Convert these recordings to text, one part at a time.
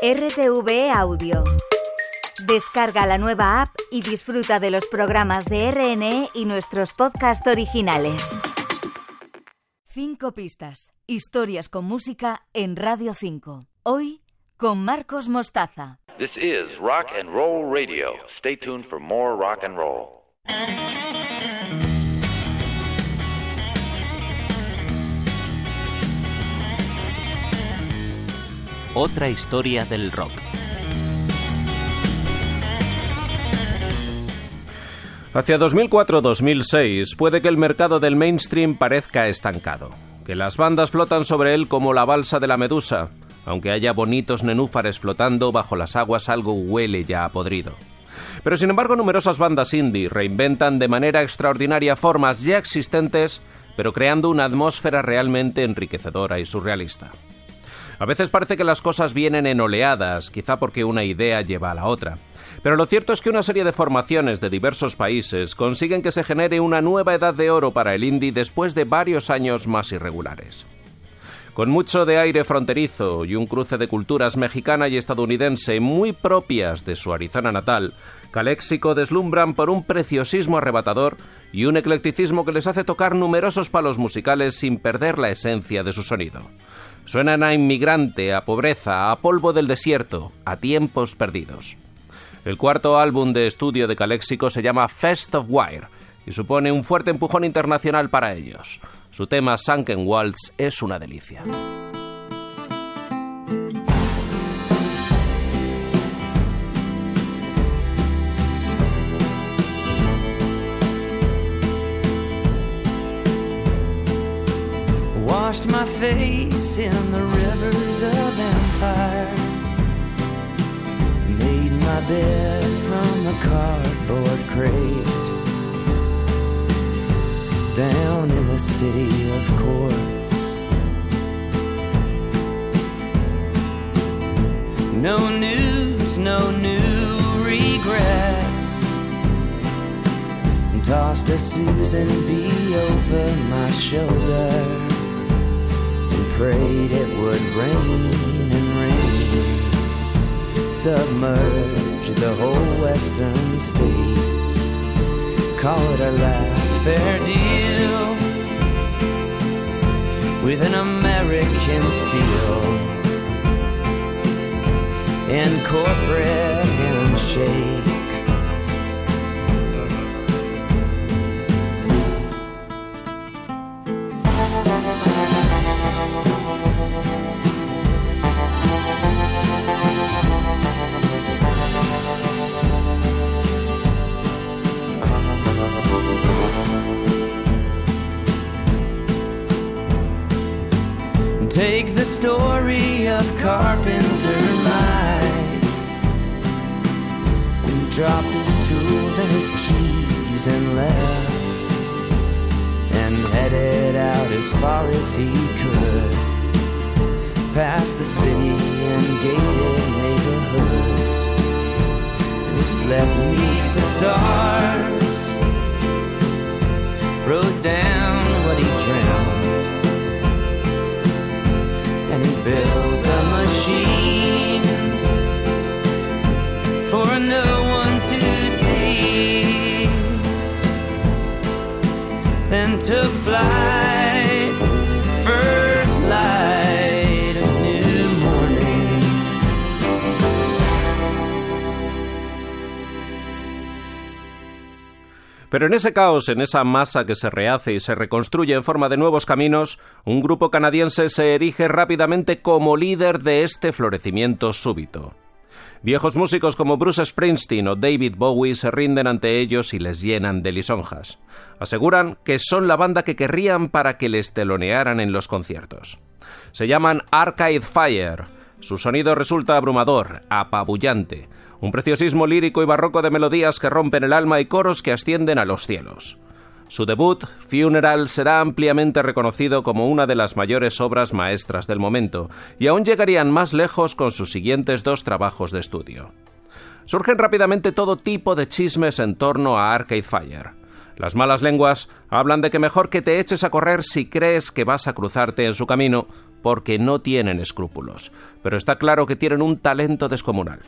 RTV Audio. Descarga la nueva app y disfruta de los programas de RNE y nuestros podcasts originales. Cinco pistas. Historias con música en Radio 5. Hoy con Marcos Mostaza. This is Rock and Roll Radio. Stay tuned for more rock and roll. Otra historia del rock. Hacia 2004-2006 puede que el mercado del mainstream parezca estancado, que las bandas flotan sobre él como la balsa de la medusa, aunque haya bonitos nenúfares flotando bajo las aguas algo huele ya a podrido. Pero sin embargo numerosas bandas indie reinventan de manera extraordinaria formas ya existentes, pero creando una atmósfera realmente enriquecedora y surrealista. A veces parece que las cosas vienen en oleadas, quizá porque una idea lleva a la otra. Pero lo cierto es que una serie de formaciones de diversos países consiguen que se genere una nueva edad de oro para el indie después de varios años más irregulares. Con mucho de aire fronterizo y un cruce de culturas mexicana y estadounidense muy propias de su Arizona natal, Caléxico deslumbran por un preciosismo arrebatador y un eclecticismo que les hace tocar numerosos palos musicales sin perder la esencia de su sonido. Suenan a inmigrante, a pobreza, a polvo del desierto, a tiempos perdidos. El cuarto álbum de estudio de Caléxico se llama Fest of Wire y supone un fuerte empujón internacional para ellos. Su tema Sunken Waltz es una delicia. Face in the rivers of empire. Made my bed from a cardboard crate. Down in the city of courts. No news, no new regrets. Tossed a Susan B over my shoulder it would rain and rain. Submerge the whole western states. Call it our last fair deal with an American seal and corporate handshake. Take the story of Carpenter Mike. He dropped his tools and his keys and left. And headed out as far as he could. Past the city and gated neighborhoods. And he slept beneath the stars. Wrote down Pero en ese caos, en esa masa que se rehace y se reconstruye en forma de nuevos caminos, un grupo canadiense se erige rápidamente como líder de este florecimiento súbito. Viejos músicos como Bruce Springsteen o David Bowie se rinden ante ellos y les llenan de lisonjas. Aseguran que son la banda que querrían para que les telonearan en los conciertos. Se llaman Arcade Fire. Su sonido resulta abrumador, apabullante, un preciosismo lírico y barroco de melodías que rompen el alma y coros que ascienden a los cielos. Su debut, Funeral, será ampliamente reconocido como una de las mayores obras maestras del momento, y aún llegarían más lejos con sus siguientes dos trabajos de estudio. Surgen rápidamente todo tipo de chismes en torno a Arcade Fire. Las malas lenguas hablan de que mejor que te eches a correr si crees que vas a cruzarte en su camino, porque no tienen escrúpulos, pero está claro que tienen un talento descomunal.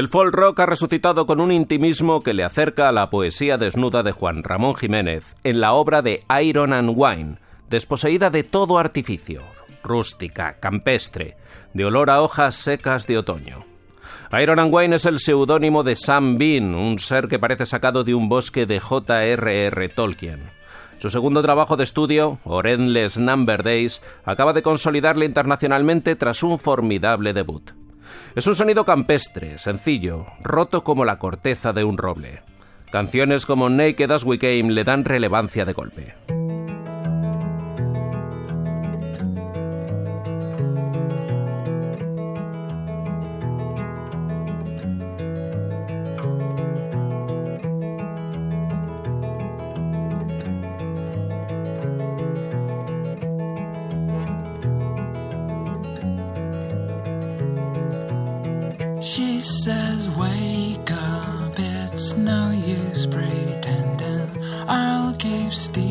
El folk rock ha resucitado con un intimismo que le acerca a la poesía desnuda de Juan Ramón Jiménez en la obra de Iron and Wine, desposeída de todo artificio, rústica, campestre, de olor a hojas secas de otoño. Iron and Wine es el seudónimo de Sam Bean, un ser que parece sacado de un bosque de J.R.R. Tolkien. Su segundo trabajo de estudio, Orenless Number Days, acaba de consolidarle internacionalmente tras un formidable debut. Es un sonido campestre, sencillo, roto como la corteza de un roble. Canciones como Naked As We Came le dan relevancia de golpe. She says, Wake up, it's no use pretending. I'll keep stealing,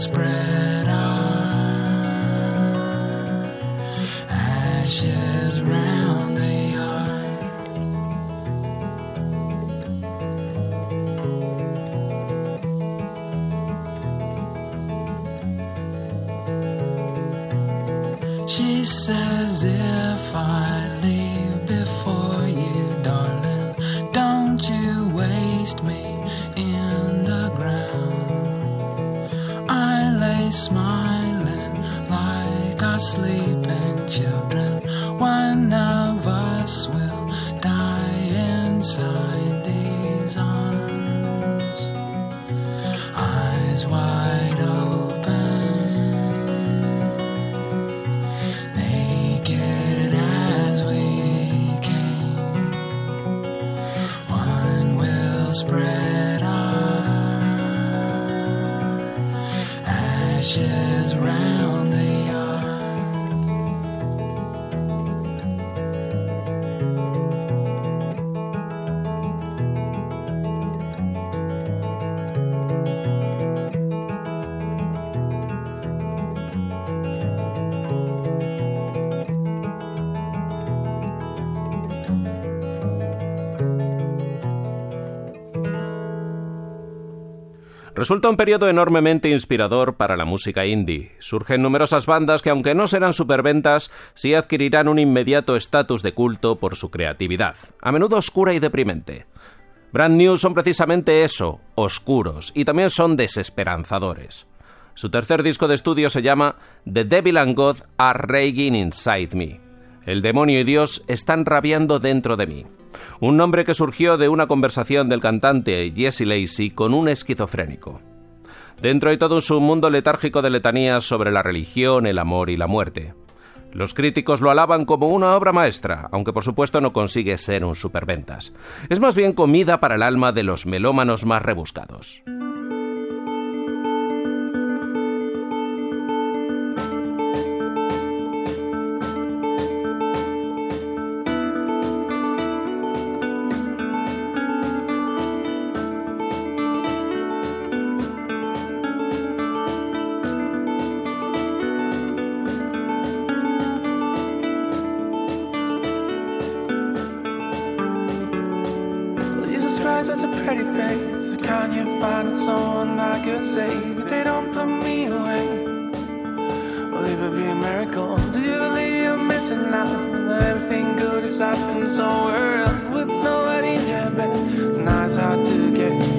spread inside Resulta un periodo enormemente inspirador para la música indie. Surgen numerosas bandas que, aunque no serán superventas, sí adquirirán un inmediato estatus de culto por su creatividad, a menudo oscura y deprimente. Brand New son precisamente eso, oscuros, y también son desesperanzadores. Su tercer disco de estudio se llama The Devil and God Are Raging Inside Me. El demonio y Dios están rabiando dentro de mí. Un nombre que surgió de una conversación del cantante Jesse Lacey con un esquizofrénico. Dentro hay todo un submundo letárgico de letanías sobre la religión, el amor y la muerte. Los críticos lo alaban como una obra maestra, aunque por supuesto no consigue ser un superventas. Es más bien comida para el alma de los melómanos más rebuscados. Will it would be a miracle? Do you believe you're missing out? That everything good is happening somewhere else with nobody in your bed. Now it's hard to get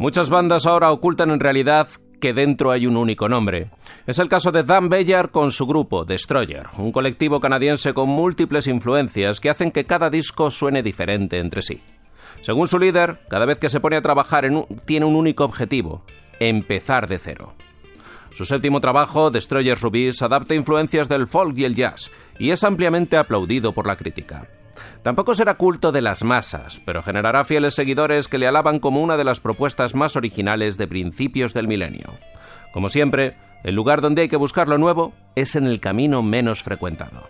Muchas bandas ahora ocultan en realidad que dentro hay un único nombre. Es el caso de Dan Beyer con su grupo, Destroyer, un colectivo canadiense con múltiples influencias que hacen que cada disco suene diferente entre sí. Según su líder, cada vez que se pone a trabajar tiene un único objetivo, empezar de cero. Su séptimo trabajo, Destroyer Rubies, adapta influencias del folk y el jazz, y es ampliamente aplaudido por la crítica. Tampoco será culto de las masas, pero generará fieles seguidores que le alaban como una de las propuestas más originales de principios del milenio. Como siempre, el lugar donde hay que buscar lo nuevo es en el camino menos frecuentado.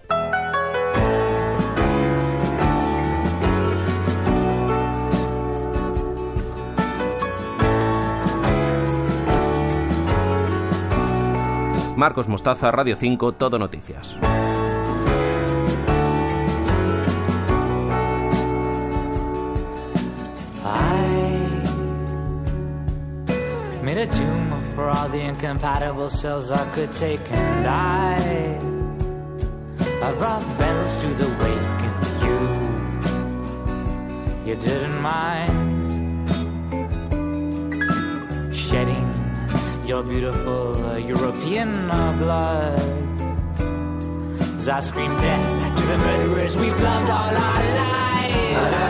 Marcos Mostaza, Radio 5, Todo Noticias. For all the incompatible cells I could take, and I, I brought bells to the wake, and you, you didn't mind shedding your beautiful uh, European uh, blood. As I screamed death to the murderers we've loved all our lives.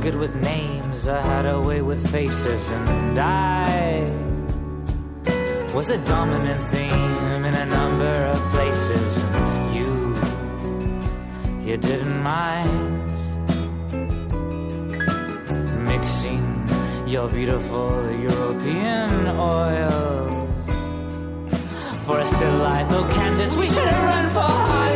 Good with names, I had a way with faces, and I was a dominant theme in a number of places. And you, you didn't mind mixing your beautiful European oils for a still life. Oh, Candace, we should have run for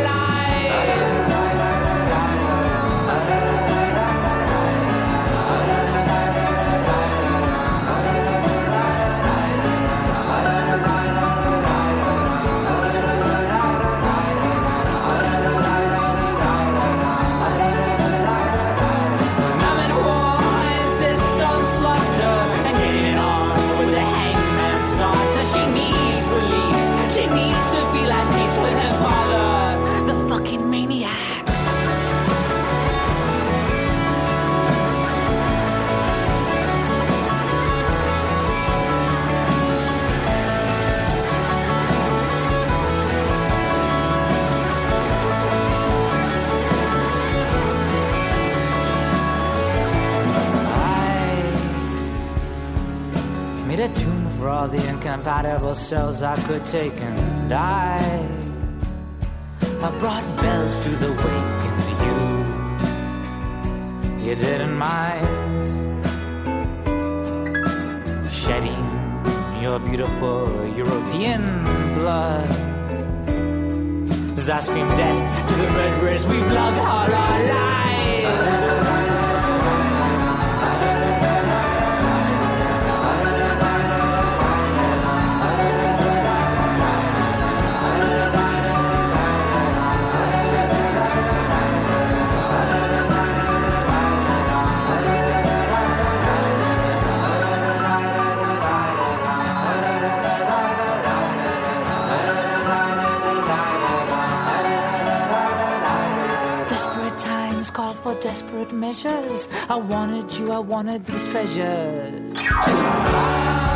incompatible cells I could take and die. I brought bells to the wake and you. You didn't mind shedding your beautiful European blood. As I scream death to the murderers we've loved all our lives I wanted these treasures to buy.